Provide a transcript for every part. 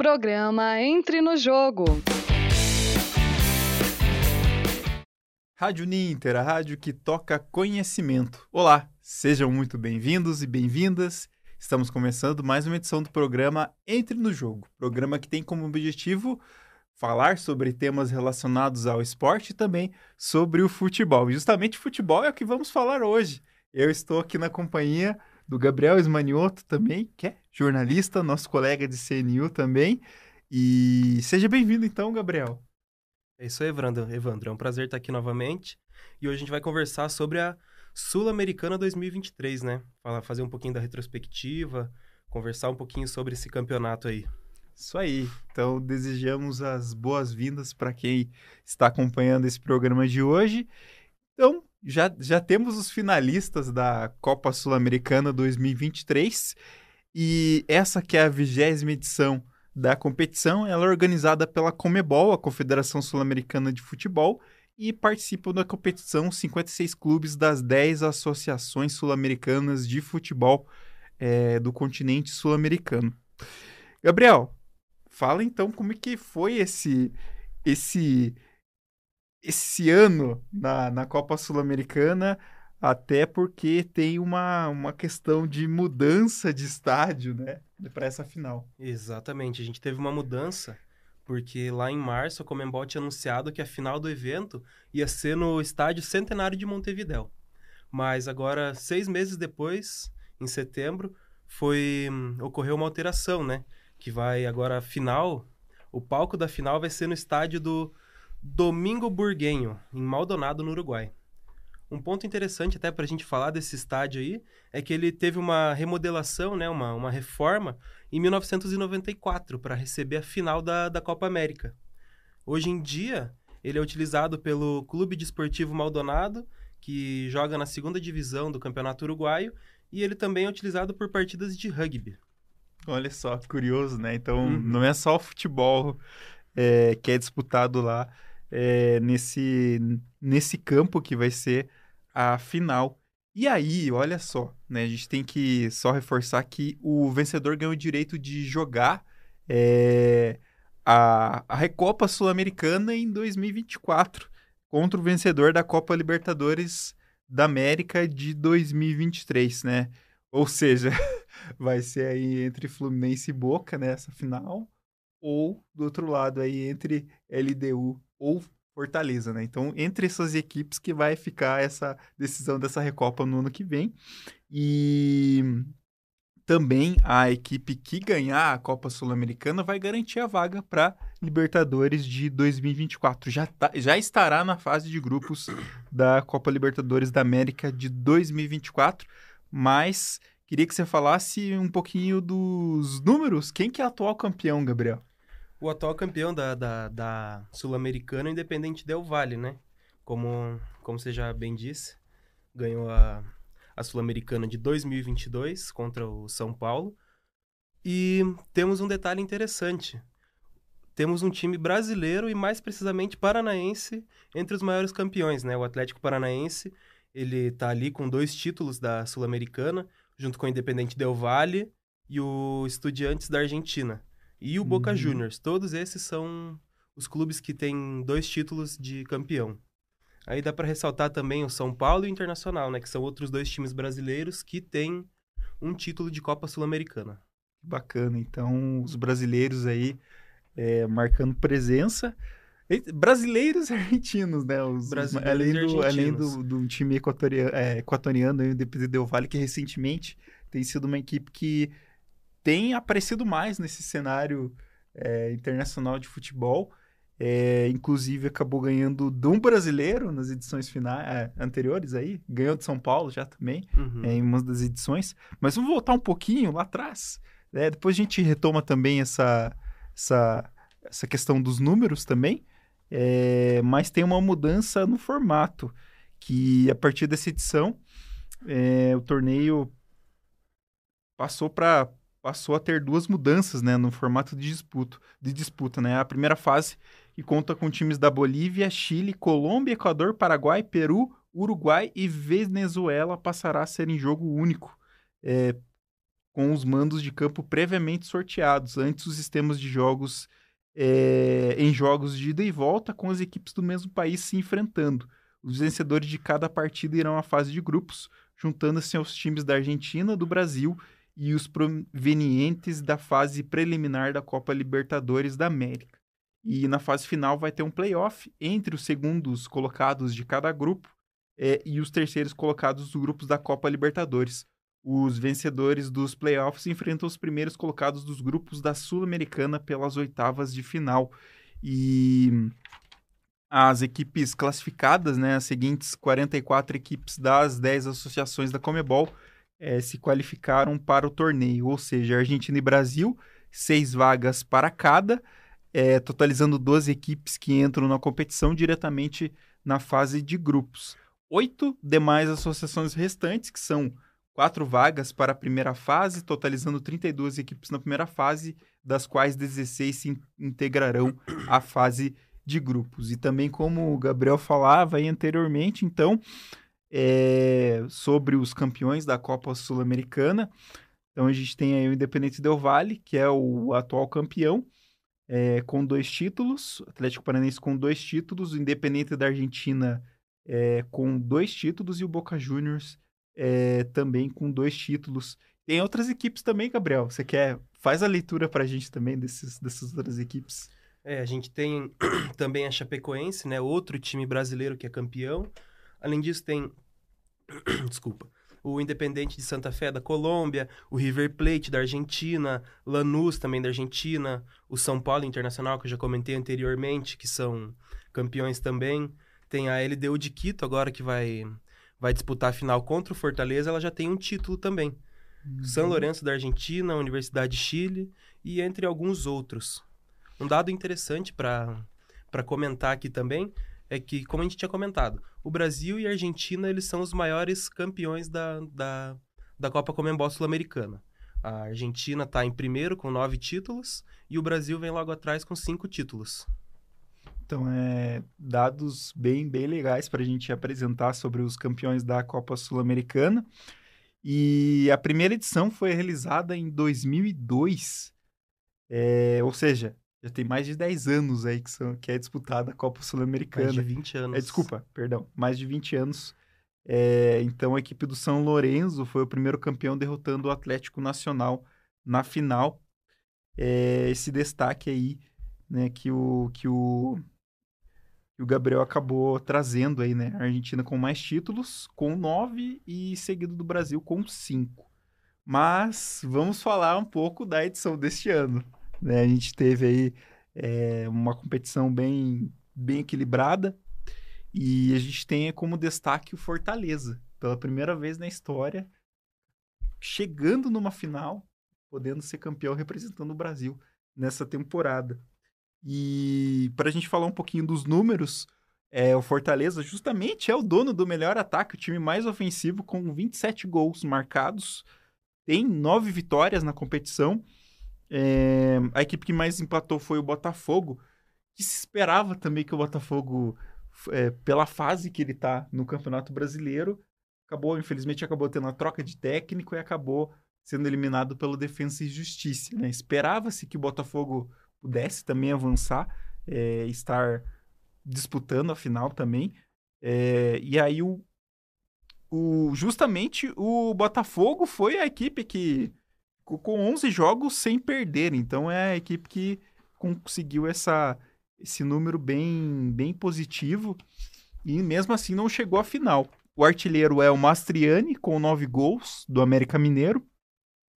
Programa Entre no Jogo. Rádio Ninter, a rádio que toca conhecimento. Olá, sejam muito bem-vindos e bem-vindas. Estamos começando mais uma edição do programa Entre no Jogo, programa que tem como objetivo falar sobre temas relacionados ao esporte e também sobre o futebol. E justamente futebol é o que vamos falar hoje. Eu estou aqui na companhia do Gabriel Esmanioto também, que é jornalista, nosso colega de CNU também. E seja bem-vindo então, Gabriel. É isso aí, Evandro. Evandro, é um prazer estar aqui novamente. E hoje a gente vai conversar sobre a Sul-Americana 2023, né? Falar, fazer um pouquinho da retrospectiva, conversar um pouquinho sobre esse campeonato aí. Isso aí. Então, desejamos as boas-vindas para quem está acompanhando esse programa de hoje. Então, já, já temos os finalistas da Copa Sul-Americana 2023 e essa que é a vigésima edição da competição, ela é organizada pela Comebol, a Confederação Sul-Americana de Futebol, e participam da competição 56 clubes das 10 associações sul-americanas de futebol é, do continente sul-americano. Gabriel, fala então como é que foi esse esse esse ano na, na Copa Sul-Americana, até porque tem uma, uma questão de mudança de estádio, né? Para essa final. Exatamente, a gente teve uma mudança, porque lá em março a Comembol tinha anunciado que a final do evento ia ser no estádio Centenário de Montevidéu. Mas agora, seis meses depois, em setembro, foi ocorreu uma alteração, né? Que vai agora a final, o palco da final vai ser no estádio do Domingo Burguenho, em Maldonado, no Uruguai. Um ponto interessante até para a gente falar desse estádio aí é que ele teve uma remodelação, né, uma, uma reforma em 1994 para receber a final da, da Copa América. Hoje em dia, ele é utilizado pelo Clube Desportivo Maldonado, que joga na segunda divisão do Campeonato Uruguaio, e ele também é utilizado por partidas de rugby. Olha só, curioso, né? Então, uhum. não é só o futebol é, que é disputado lá, é, nesse, nesse campo que vai ser a final. E aí, olha só, né? A gente tem que só reforçar que o vencedor ganhou o direito de jogar é, a, a Recopa Sul-Americana em 2024 contra o vencedor da Copa Libertadores da América de 2023, né? Ou seja, vai ser aí entre Fluminense e Boca nessa final, ou do outro lado aí entre LDU ou Fortaleza, né? Então, entre essas equipes que vai ficar essa decisão dessa Recopa no ano que vem. E também a equipe que ganhar a Copa Sul-Americana vai garantir a vaga para Libertadores de 2024. Já, tá, já estará na fase de grupos da Copa Libertadores da América de 2024, mas queria que você falasse um pouquinho dos números. Quem que é atual campeão, Gabriel? O atual campeão da, da, da Sul-Americana, Independente Del Vale, né? Como, como você já bem disse, ganhou a, a Sul-Americana de 2022 contra o São Paulo. E temos um detalhe interessante. Temos um time brasileiro e mais precisamente paranaense entre os maiores campeões, né? O Atlético Paranaense, ele está ali com dois títulos da Sul-Americana, junto com o Independente Del Vale e o Estudiantes da Argentina e o Boca uhum. Juniors. Todos esses são os clubes que têm dois títulos de campeão. Aí dá para ressaltar também o São Paulo e o Internacional, né, que são outros dois times brasileiros que têm um título de Copa Sul-Americana. Bacana. Então, os brasileiros aí é, marcando presença. Brasileiros e argentinos, né? Os, além do, além do, do time equatoriano, é, equatoriano, o Independente Del Vale, que recentemente tem sido uma equipe que tem aparecido mais nesse cenário é, internacional de futebol. É, inclusive acabou ganhando de um brasileiro nas edições finais é, anteriores aí, ganhou de São Paulo já também uhum. É, em uma das edições. Mas vamos voltar um pouquinho lá atrás. Né? Depois a gente retoma também essa, essa, essa questão dos números também. É, mas tem uma mudança no formato que a partir dessa edição o torneio passou para passou a ter duas mudanças né, no formato de disputa, de disputa. Né? A primeira fase, que conta com times da Bolívia, Chile, Colômbia, Equador, Paraguai, Peru, Uruguai e Venezuela, passará a ser em jogo único. É, com os mandos de campo previamente sorteados, antes os sistemas de jogos é, em jogos de ida e volta, com as equipes do mesmo país se enfrentando. Os vencedores de cada partida irão à fase de grupos, juntando-se aos times da Argentina, do Brasil e os provenientes da fase preliminar da Copa Libertadores da América. E na fase final vai ter um playoff entre os segundos colocados de cada grupo é, e os terceiros colocados dos grupos da Copa Libertadores. Os vencedores dos playoffs enfrentam os primeiros colocados dos grupos da Sul-Americana pelas oitavas de final. E as equipes classificadas, né, as seguintes 44 equipes das 10 associações da Comebol, é, se qualificaram para o torneio, ou seja, Argentina e Brasil, seis vagas para cada, é, totalizando 12 equipes que entram na competição diretamente na fase de grupos. Oito demais associações restantes, que são quatro vagas para a primeira fase, totalizando 32 equipes na primeira fase, das quais 16 se integrarão à fase de grupos. E também, como o Gabriel falava anteriormente, então, é, sobre os campeões da Copa Sul-Americana. Então, a gente tem aí o Independente Del Valle, que é o atual campeão, é, com dois títulos, Atlético Paranaense com dois títulos, o Independente da Argentina é, com dois títulos e o Boca Juniors também com dois títulos. Tem outras equipes também, Gabriel. Você quer? Faz a leitura para a gente também desses, dessas outras equipes. É, a gente tem também a Chapecoense, né? Outro time brasileiro que é campeão. Além disso, tem. Desculpa. O Independente de Santa Fé da Colômbia, o River Plate da Argentina, Lanús também da Argentina, o São Paulo Internacional, que eu já comentei anteriormente, que são campeões também. Tem a LDU de Quito agora que vai vai disputar a final contra o Fortaleza, ela já tem um título também. Uhum. São Lourenço da Argentina, Universidade de Chile e entre alguns outros. Um dado interessante para comentar aqui também é que, como a gente tinha comentado, o Brasil e a Argentina eles são os maiores campeões da, da, da Copa Comembol Sul-Americana. A Argentina está em primeiro com nove títulos e o Brasil vem logo atrás com cinco títulos. Então, é dados bem, bem legais para a gente apresentar sobre os campeões da Copa Sul-Americana. E a primeira edição foi realizada em 2002, é, ou seja, já tem mais de 10 anos aí que, são, que é disputada a Copa Sul-Americana. Mais de 20 anos. É, desculpa, perdão, mais de 20 anos. É, então, a equipe do São Lourenço foi o primeiro campeão derrotando o Atlético Nacional na final. É, esse destaque aí, né, que o, que o e o Gabriel acabou trazendo aí, né? A Argentina com mais títulos, com nove, e seguido do Brasil com cinco. Mas vamos falar um pouco da edição deste ano. Né? A gente teve aí é, uma competição bem, bem equilibrada e a gente tem como destaque o Fortaleza, pela primeira vez na história, chegando numa final, podendo ser campeão representando o Brasil nessa temporada. E para a gente falar um pouquinho dos números, é, o Fortaleza justamente é o dono do melhor ataque, o time mais ofensivo, com 27 gols marcados, tem nove vitórias na competição. É, a equipe que mais empatou foi o Botafogo, que se esperava também que o Botafogo, é, pela fase que ele está no Campeonato Brasileiro, acabou, infelizmente, acabou tendo a troca de técnico e acabou sendo eliminado pelo Defensa e Justiça. Né? Esperava-se que o Botafogo pudesse também avançar, é, estar disputando a final também. E aí o, o, justamente o Botafogo foi a equipe que com 11 jogos sem perder. Então é a equipe que conseguiu essa, esse número bem, bem positivo e mesmo assim não chegou à final. O artilheiro é o Mastriani, com nove gols, do América Mineiro.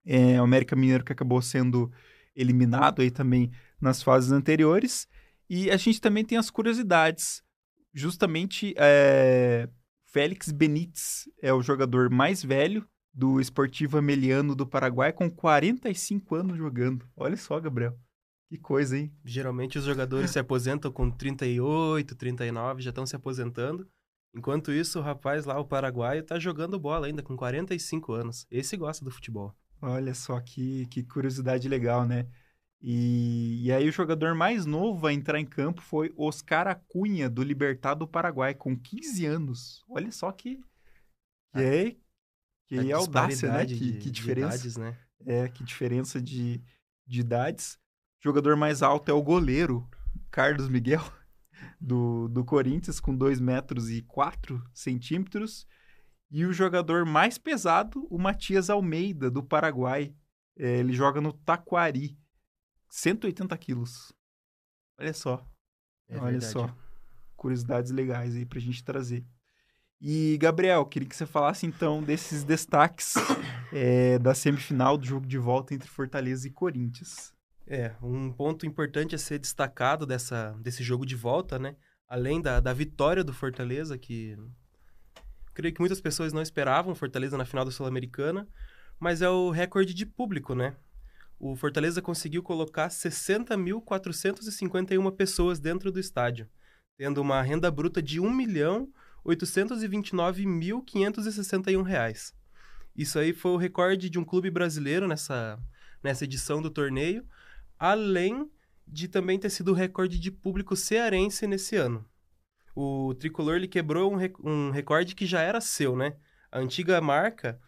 É, o América Mineiro que acabou sendo eliminado aí também nas fases anteriores. E a gente também tem as curiosidades. Justamente, é... Félix Benítez é o jogador mais velho do Esportivo Ameliano do Paraguai, com 45 anos jogando. Olha só, Gabriel. Que coisa, hein? Geralmente os jogadores se aposentam com 38, 39, já estão se aposentando. Enquanto isso, o rapaz lá, o paraguaio, tá jogando bola ainda com 45 anos. Esse gosta do futebol. Olha só que, que curiosidade legal, né? E, e aí o jogador mais novo a entrar em campo foi Oscar Acunha, do Libertad do Paraguai, com 15 anos. Olha só que, que, é, que é audácia, né? Que, de, que diferença. Idades, né? É, que diferença de, de idades. O jogador mais alto é o goleiro, Carlos Miguel, do, do Corinthians, com 2 metros e 4 centímetros. E o jogador mais pesado, o Matias Almeida, do Paraguai. É, ele joga no Taquari, 180 quilos. Olha só. É Olha verdade. só. Curiosidades legais aí pra gente trazer. E, Gabriel, queria que você falasse então desses destaques é, da semifinal do jogo de volta entre Fortaleza e Corinthians. É, um ponto importante a ser destacado dessa, desse jogo de volta, né? Além da, da vitória do Fortaleza, que creio que muitas pessoas não esperavam Fortaleza na final da Sul-Americana, mas é o recorde de público, né? O Fortaleza conseguiu colocar 60.451 pessoas dentro do estádio, tendo uma renda bruta de R$ 1.829.561 reais. Isso aí foi o recorde de um clube brasileiro nessa, nessa edição do torneio, além de também ter sido o recorde de público cearense nesse ano. O tricolor ele quebrou um, rec um recorde que já era seu, né? A antiga marca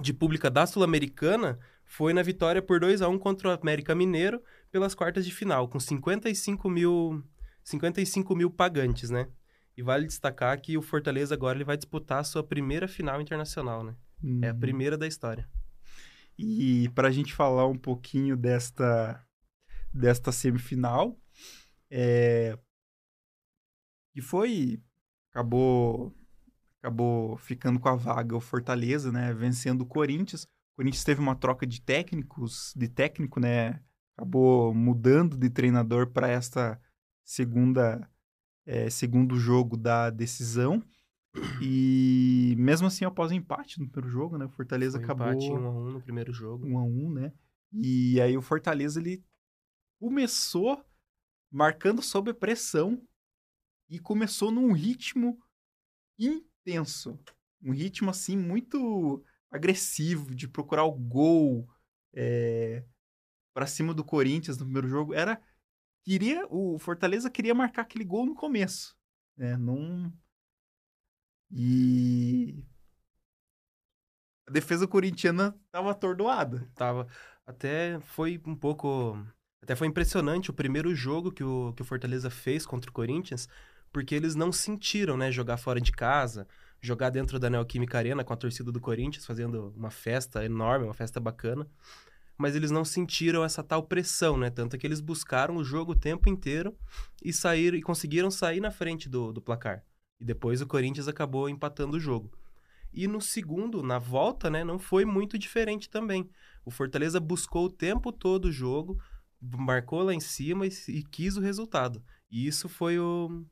de pública da Sul-Americana foi na vitória por 2 a 1 contra o América Mineiro pelas quartas de final, com 55 mil, 55 mil pagantes, né? E vale destacar que o Fortaleza agora ele vai disputar a sua primeira final internacional, né? É a Uhum. primeira da história. E para a gente falar um pouquinho desta, desta semifinal, é, que foi acabou acabou ficando com a vaga o Fortaleza, né, vencendo o Corinthians. O Corinthians teve uma troca de técnicos, de técnico, né, acabou mudando de treinador para esta segunda é, segundo jogo da decisão. E mesmo assim, após o empate no primeiro jogo, né, o Fortaleza Foi um acabou empate 1 a 1 no primeiro jogo. 1 a 1 né? E aí o Fortaleza ele começou marcando sob pressão e começou num ritmo intenso, um ritmo assim muito agressivo de procurar o gol é, para cima do Corinthians no primeiro jogo. Era queria o Fortaleza queria marcar aquele gol no começo, né? Não e a defesa corintiana estava atordoada. Tava. Até foi um pouco. Até foi impressionante o primeiro jogo que o, que o Fortaleza fez contra o Corinthians, porque eles não sentiram, né? Jogar fora de casa, jogar dentro da Neoquímica Arena com a torcida do Corinthians, fazendo uma festa enorme, uma festa bacana. Mas eles não sentiram essa tal pressão, né? Tanto que eles buscaram o jogo o tempo inteiro e saíram e conseguiram sair na frente do, do placar. E depois o Corinthians acabou empatando o jogo. E no segundo, na volta, né, não foi muito diferente também. O Fortaleza buscou o tempo todo o jogo, marcou lá em cima e, e quis o resultado. E isso foi o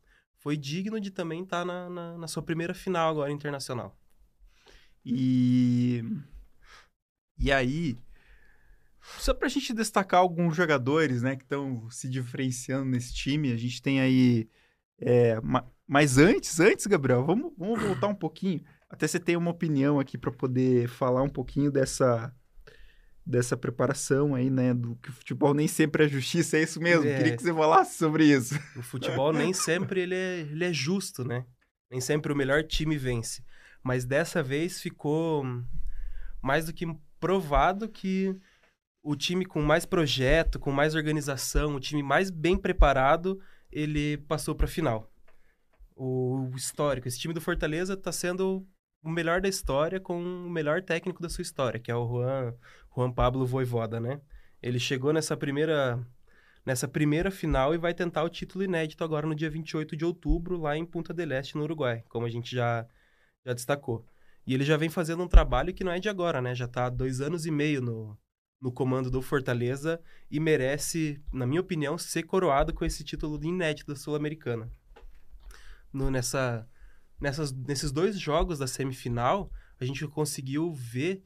foi digno de também estar na, na, na sua primeira final agora internacional. E. E aí. Só pra gente destacar alguns jogadores, né, que estão se diferenciando nesse time, a gente tem aí. é, ma- mas antes, antes, Gabriel, vamos, vamos voltar um pouquinho. Até você tem uma opinião aqui para poder falar um pouquinho dessa dessa preparação aí, né, do que o futebol nem sempre é justiça, é isso mesmo. É. Queria que você falasse sobre isso. O futebol nem sempre ele é, ele é justo, né? Nem sempre o melhor time vence. Mas dessa vez ficou mais do que provado que o time com mais projeto, com mais organização, o time mais bem preparado, ele passou para a final. O histórico, esse time do Fortaleza está sendo o melhor da história com o melhor técnico da sua história, que é o Juan, Juan Pablo Voivoda, né? Ele chegou nessa primeira nessa primeira final e vai tentar o título inédito agora no dia 28 de outubro, lá em Punta del Este, no Uruguai, como a gente já, já destacou. E ele já vem fazendo um trabalho que não é de agora, né? Já está há dois anos e meio no, no comando do Fortaleza e merece, na minha opinião, ser coroado com esse título inédito da Sul-Americana. Nessa, nessas, nesses dois jogos da semifinal, a gente conseguiu ver,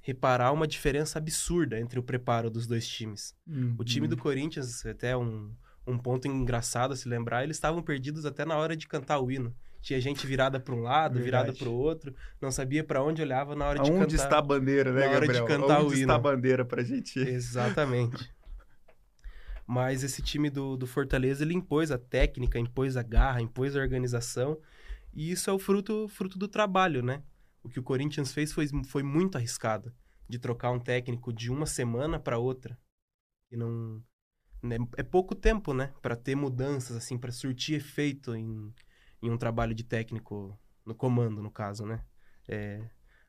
reparar uma diferença absurda entre o preparo dos dois times. O time do Corinthians, até um, um ponto engraçado a se lembrar, eles estavam perdidos até na hora de cantar o hino. Tinha gente virada para um lado, virada Verdade. para o outro, não sabia para onde olhava na hora de Aonde cantar. está a bandeira, né, na hora de cantar Onde o está a hino. bandeira pra gente? Exatamente. Mas esse time do, do Fortaleza, ele impôs a técnica, impôs a garra, impôs a organização. E isso é o fruto, fruto do trabalho, né? O que o Corinthians fez foi, foi muito arriscado. de trocar um técnico de uma semana para outra. E não né, é pouco tempo, né, para ter mudanças assim, para surtir efeito em, em um trabalho de técnico no comando, no caso, né? É,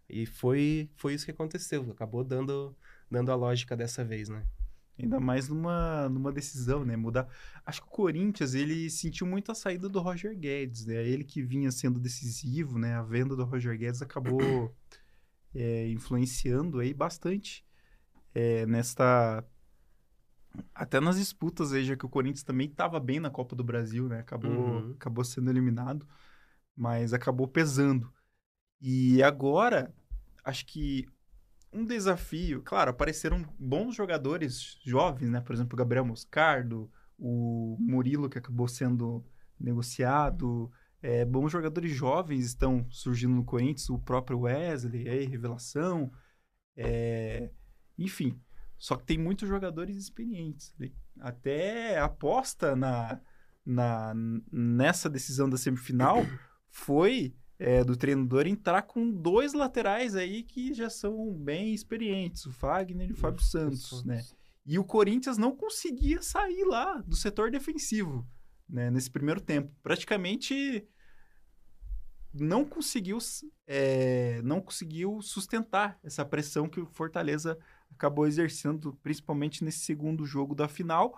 e foi foi isso que aconteceu, acabou dando dando a lógica dessa vez, né? Ainda mais numa, numa decisão, né? Mudar. Acho que o Corinthians, ele sentiu muito a saída do Roger Guedes, né? Ele que vinha sendo decisivo, né? A venda do Roger Guedes acabou é, influenciando aí bastante é, nesta... Até nas disputas, veja que o Corinthians também estava bem na Copa do Brasil, né? Acabou, uhum. acabou sendo eliminado, mas acabou pesando. E agora, acho que um desafio. Claro, apareceram bons jogadores jovens, né? Por exemplo, o Gabriel Moscardo, o Murilo, que acabou sendo negociado. É, bons jogadores jovens estão surgindo no Corinthians, o próprio Wesley, aí, revelação. É, enfim, só que tem muitos jogadores experientes. Até aposta na, na, nessa decisão da semifinal foi é, do treinador entrar com dois laterais aí que já são bem experientes, o Fagner e o Fábio Santos, né? E o Corinthians não conseguia sair lá do setor defensivo, né? Nesse primeiro tempo. Praticamente não conseguiu, é, não conseguiu sustentar essa pressão que o Fortaleza acabou exercendo, principalmente nesse segundo jogo da final.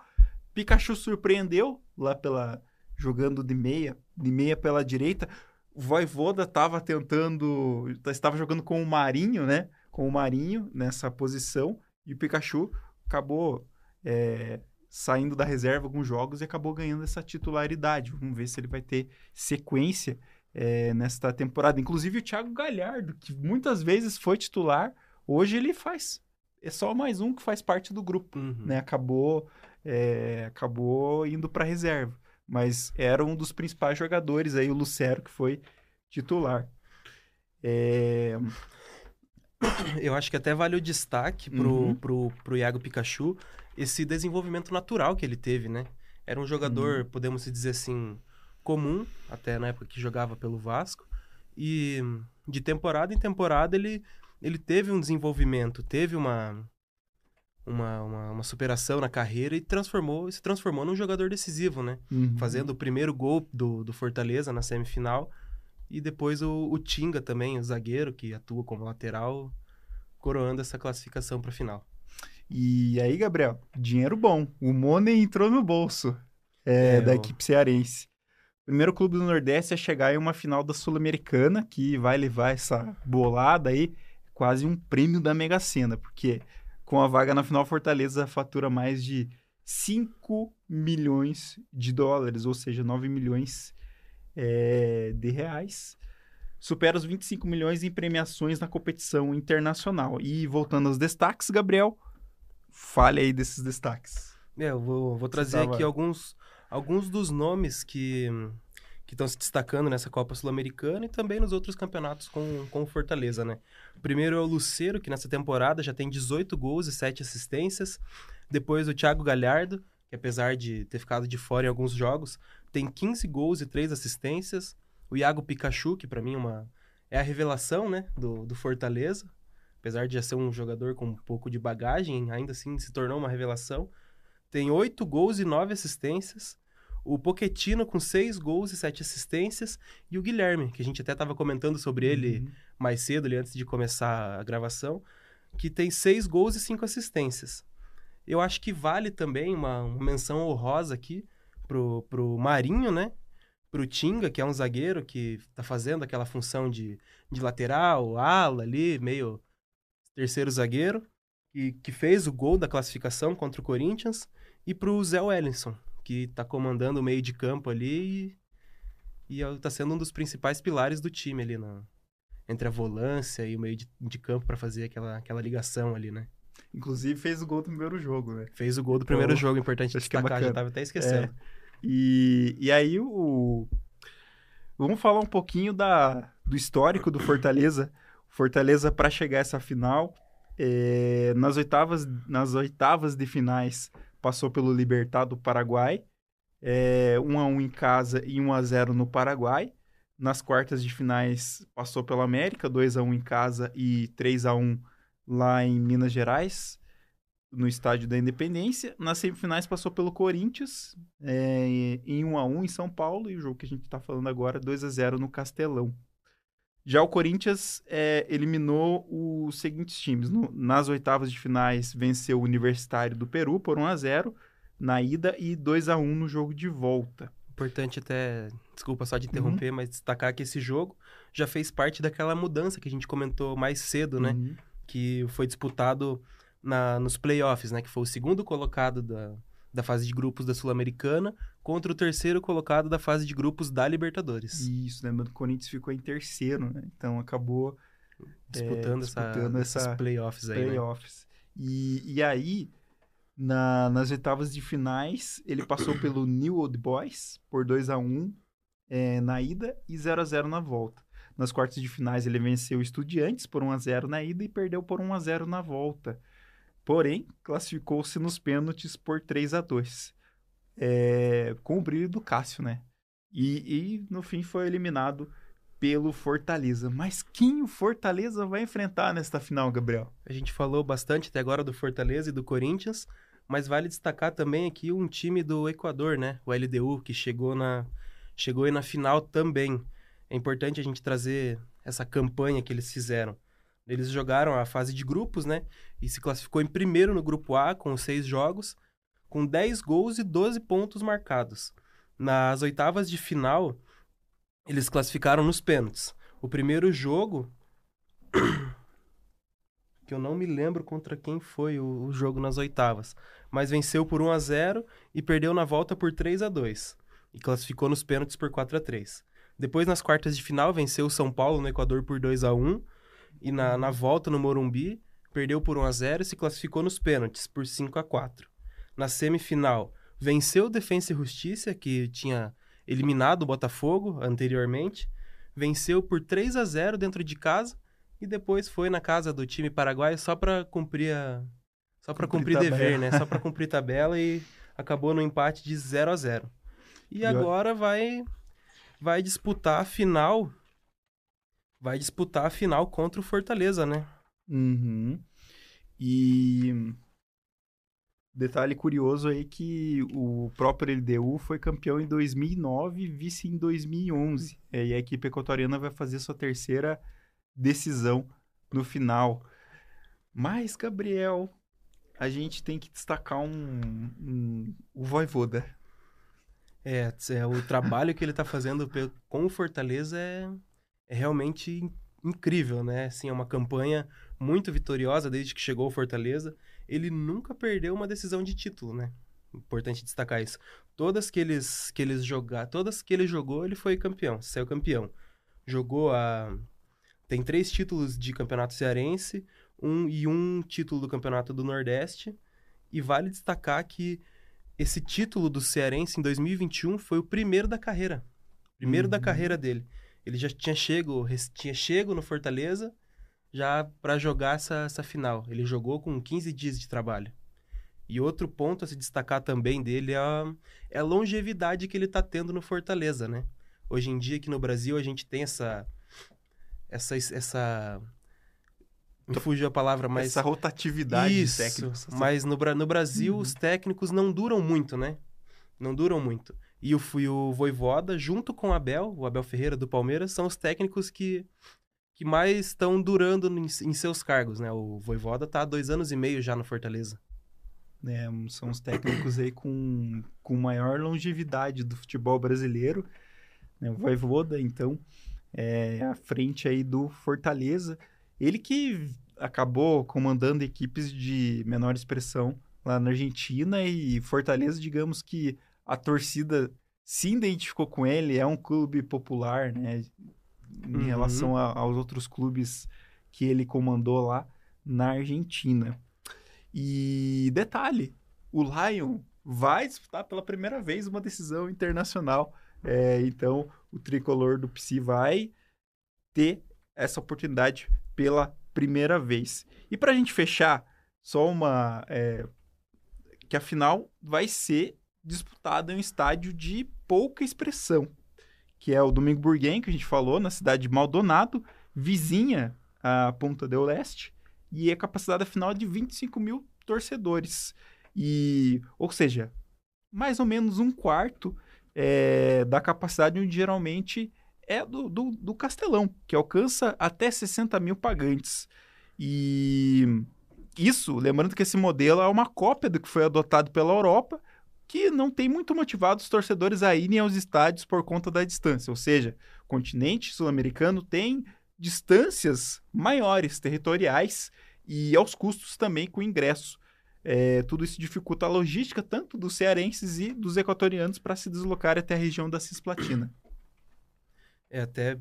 Pikachu surpreendeu lá pela jogando de meia, de meia pela direita o Voivoda estava tentando, estava jogando com o Marinho, né? Com o Marinho nessa posição e o Pikachu acabou é, saindo da reserva alguns jogos e acabou ganhando essa titularidade. Vamos ver se ele vai ter sequência é, nesta temporada. Inclusive o Thiago Galhardo, que muitas vezes foi titular, hoje ele faz. É só mais um que faz parte do grupo, uhum. né? Acabou, é, acabou indo para reserva mas era um dos principais jogadores aí, o Lucero, que foi titular. É... Eu acho que até vale o destaque pro, uhum. pro, pro Iago Pikachu esse desenvolvimento natural que ele teve, né? Era um jogador, uhum. podemos dizer assim, comum, até na época que jogava pelo Vasco. E de temporada em temporada ele, ele teve um desenvolvimento, teve uma, uma, uma, uma, superação na carreira e transformou se transformou num jogador decisivo, né? Uhum. Fazendo o primeiro gol do, do Fortaleza na semifinal e depois o, o Tinga também, o zagueiro que atua como lateral, coroando essa classificação para a final. E aí, Gabriel, dinheiro bom. O Money entrou no bolso é, é, da equipe cearense. Primeiro clube do Nordeste a chegar em uma final da Sul-Americana, que vai levar essa bolada aí, quase um prêmio da Mega Sena, porque com a vaga na final, Fortaleza fatura mais de 5 milhões de dólares, ou seja, 9 milhões é, de reais. Supera os 25 milhões em premiações na competição internacional. E voltando aos destaques, Gabriel, fale aí desses destaques. É, eu vou, vou trazer tava... aqui alguns, alguns dos nomes que que estão se destacando nessa Copa Sul-Americana e também nos outros campeonatos com, com Fortaleza, né? Primeiro é o Luceiro, que nessa temporada já tem 18 gols e 7 assistências. Depois o Thiago Galhardo, que apesar de ter ficado de fora em alguns jogos, tem 15 gols e 3 assistências. O Iago Pikachu, que para mim é, uma, é a revelação né, do, do Fortaleza. Apesar de já ser um jogador com um pouco de bagagem, ainda assim se tornou uma revelação. Tem 8 gols e 9 assistências o Poquetino com seis gols e sete assistências, e o Guilherme, que a gente até estava comentando sobre ele uhum. mais cedo, ali, antes de começar a gravação, que tem seis gols e cinco assistências. Eu acho que vale também uma, uma menção honrosa aqui pro, pro Marinho, né? Pro Tinga, que é um zagueiro que tá fazendo aquela função de, de lateral, ala ali, meio terceiro zagueiro, e que fez o gol da classificação contra o Corinthians, e pro Zé Wellington, que está comandando o meio de campo ali e, está sendo um dos principais pilares do time ali na, entre a volância e o meio de, de campo para fazer aquela, aquela ligação ali, né? Inclusive fez o gol do primeiro jogo, né? Fez o gol do primeiro jogo, importante é destacar, é já tava até esquecendo. É. E, e aí o... Vamos falar um pouquinho da, do histórico do Fortaleza. Fortaleza para chegar a essa final, é, nas oitavas nas oitavas de finais passou pelo Libertad do Paraguai, é, 1 a 1 em casa e 1 a 0 no Paraguai. Nas quartas de finais passou pelo América, 2 a 1 em casa e 3 a 1 lá em Minas Gerais, no estádio da Independência. Nas semifinais passou pelo Corinthians, é, em 1 a 1 em São Paulo, e o jogo que a gente está falando agora, 2 a 0 no Castelão. Já o Corinthians é, eliminou os seguintes times. No, nas oitavas de finais, venceu o Universitário do Peru por 1 a 0 na ida e 2 a 1 no jogo de volta. Importante até, desculpa só de interromper, uhum. mas destacar que esse jogo já fez parte daquela mudança que a gente comentou mais cedo, né? Uhum. Que foi disputado na, nos playoffs, né? Que foi o segundo colocado da, da fase de grupos da Sul-Americana contra o terceiro colocado da fase de grupos da Libertadores. Isso, lembrando que o Corinthians ficou em terceiro, né? Então acabou disputando, é, disputando essa, essas playoffs aí. Né? Playoffs. Né? E, e aí, na, nas oitavas de finais, ele passou pelo New Old Boys por 2 a 1 é, na ida e 0 a 0 na volta. Nas quartas de finais, ele venceu o Estudiantes por 1 a 0 na ida e perdeu por 1 a 0 na volta. Porém, classificou-se nos pênaltis por 3 a 2 é, com o brilho do Cássio, né? E, e, no fim foi eliminado pelo Fortaleza. Mas quem o Fortaleza vai enfrentar nesta final, Gabriel? A gente falou bastante até agora do Fortaleza e do Corinthians, mas vale destacar também aqui um time do Equador, né? O LDU, que chegou na chegou aí na final também. É importante a gente trazer essa campanha que eles fizeram. Eles jogaram a fase de grupos, né? E se classificou em primeiro no grupo A com seis jogos, com 10 gols e 12 pontos marcados. Nas oitavas de final, eles classificaram nos pênaltis. O primeiro jogo. que eu não me lembro contra quem foi o, o, jogo nas oitavas. Mas venceu por 1 a 0 e perdeu na volta por 3 a 2 E classificou nos pênaltis por 4 a 3 Depois, nas quartas de final, venceu o São Paulo no Equador por 2 a 1 E na, na volta no Morumbi, perdeu por 1 a 0 e se classificou nos pênaltis por 5 a 4 Na semifinal, venceu o Defensa e Justiça, que tinha eliminado o Botafogo anteriormente, venceu por 3 a 0 dentro de casa e depois foi na casa do time paraguaio só para cumprir a só para cumprir, cumprir dever, né? Só para cumprir tabela e acabou no empate de 0 a 0. E, agora vai vai disputar a final vai disputar a final contra o Fortaleza, né? Uhum. E Detalhe curioso aí que o próprio LDU foi campeão em 2009 e vice em 2011. É, e a equipe equatoriana vai fazer sua terceira decisão no final. Mas, Gabriel, a gente tem que destacar um, um o Voivoda. É, é, o trabalho que ele está fazendo com o Fortaleza é, é realmente incrível, né? Assim, é uma campanha muito vitoriosa desde que chegou ao Fortaleza ele nunca perdeu uma decisão de título, né? Importante destacar isso. Todas que eles que eles jogar, todas que ele jogou, ele foi campeão, saiu campeão. Jogou a tem três títulos de campeonato cearense, um e um título do campeonato do Nordeste, e vale destacar que esse título do cearense em 2021 foi o primeiro da carreira. Primeiro uhum. da carreira dele. Ele já tinha chego, tinha chego no Fortaleza já para jogar essa, essa final. Ele jogou com 15 dias de trabalho. E outro ponto a se destacar também dele é a, é a longevidade que ele está tendo no Fortaleza, né? Hoje em dia aqui no Brasil a gente tem essa essa essa me fugiu a palavra, mas essa rotatividade Isso, de técnicos. Mas no, no Brasil uhum. os técnicos não duram muito, né? Não duram muito. E o, o Voivoda, junto com o Abel, o Abel Ferreira do Palmeiras, são os técnicos que que mais estão durando em, em, seus cargos, né? O Voivoda tá há dois anos e meio já no Fortaleza. É, são os técnicos aí com, com maior longevidade do futebol brasileiro. Né? O Voivoda, então, é à frente aí do Fortaleza. Ele que acabou comandando equipes de menor expressão lá na Argentina e Fortaleza, digamos que a torcida se identificou com ele, é um clube popular, né? em uhum. relação a, aos outros clubes que ele comandou lá na Argentina. E detalhe, o Lion vai disputar pela primeira vez uma decisão internacional. É, então, o tricolor do Psi vai ter essa oportunidade pela primeira vez. E para a gente fechar, só uma. É, que a final vai ser disputada em um estádio de pouca expressão que é o Domingo Burguem, que a gente falou, na cidade de Maldonado, vizinha à Ponta del Leste. e a capacidade final é de 25 mil torcedores. E, ou seja, mais ou menos um quarto é, da capacidade onde geralmente é do, do, do, Castelão, que alcança até 60 mil pagantes. E isso, lembrando que esse modelo é uma cópia do que foi adotado pela Europa, que não tem muito motivado os torcedores a irem aos estádios por conta da distância. Ou seja, o continente sul-americano tem distâncias maiores, territoriais, e aos custos também com ingresso. É, tudo isso dificulta a logística tanto dos cearenses e dos equatorianos para se deslocar até a região da Cisplatina. É, até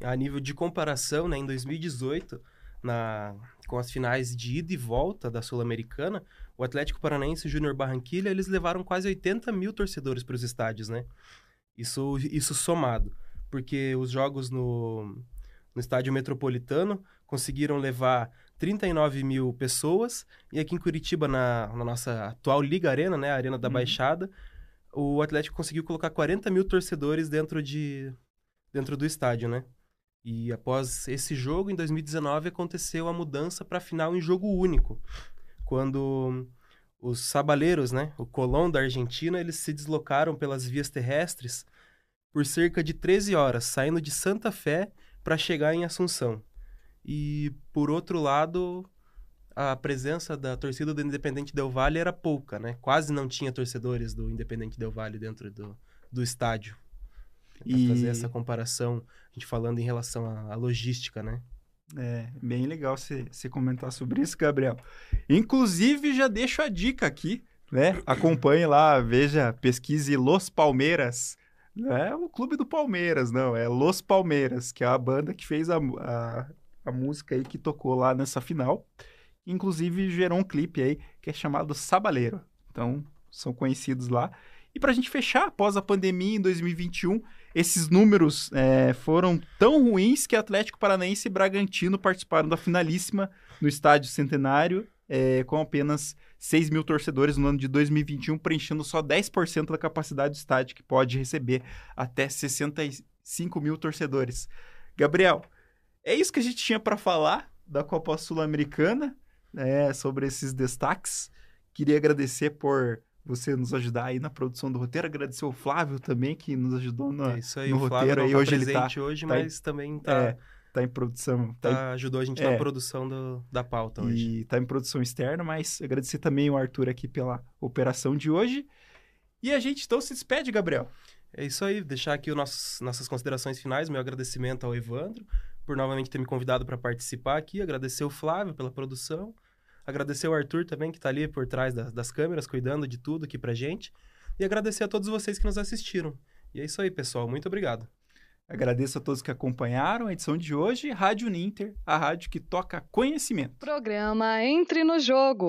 a nível de comparação, né, em 2018, na, com as finais de ida e volta da Sul-Americana, o Atlético Paranaense e o Júnior Barranquilha, eles levaram quase 80 mil torcedores para os estádios, né? Isso, isso somado. Porque os jogos no, no estádio metropolitano conseguiram levar 39 mil pessoas. E aqui em Curitiba, na, na nossa atual Liga Arena, né? A Arena da uhum. Baixada, o Atlético conseguiu colocar 40 mil torcedores dentro, de, dentro do estádio, né? E após esse jogo, em 2019, aconteceu a mudança para a final em jogo único. Quando os sabaleiros, né? O Colón da Argentina, eles se deslocaram pelas vias terrestres por cerca de 13 horas, saindo de Santa Fé para chegar em Assunção. E, por outro lado, a presença da torcida do Independente Del Valle era pouca, né? Quase não tinha torcedores do Independente Del Valle dentro do, do estádio. E fazer essa comparação, a gente falando em relação à, à logística, né? É, bem legal você comentar sobre isso, Gabriel. Inclusive, já deixo a dica aqui, né? Acompanhe lá, veja, pesquise Los Palmeiras. Não é o clube do Palmeiras, não, é Los Palmeiras, que é a banda que fez a, a a música aí que tocou lá nessa final. Inclusive gerou um clipe aí que é chamado Sabaleiro. Então, são conhecidos lá. E para a gente fechar, após a pandemia em 2021, esses números é, foram tão ruins que Atlético Paranaense e Bragantino participaram da finalíssima no Estádio Centenário, é, com apenas 6 mil torcedores no ano de 2021, preenchendo só 10% da capacidade do estádio, que pode receber até 65 mil torcedores. Gabriel, é isso que a gente tinha para falar da Copa Sul-Americana, né, sobre esses destaques. Queria agradecer por você nos ajudar aí na produção do roteiro, agradecer o Flávio também que nos ajudou no, é isso aí, no o roteiro. Flávio aí, tá hoje presente ele tá, hoje, tá mas em, também tá, é, tá em produção. Tá, tá ajudou a gente é, na produção do, da pauta hoje. E tá em produção externa, mas agradecer também o Arthur aqui pela operação de hoje. E a gente então se despede, Gabriel. É isso aí, deixar aqui os nossas considerações finais, meu agradecimento ao Evandro, por novamente ter me convidado para participar aqui. Agradecer o Flávio pela produção. Agradecer o Arthur também, que está ali por trás das, das câmeras, cuidando de tudo aqui pra gente. E agradecer a todos vocês que nos assistiram. E é isso aí, pessoal. Muito obrigado. Agradeço a todos que acompanharam a edição de hoje. Rádio Ninter, a rádio que toca conhecimento. Programa Entre no Jogo.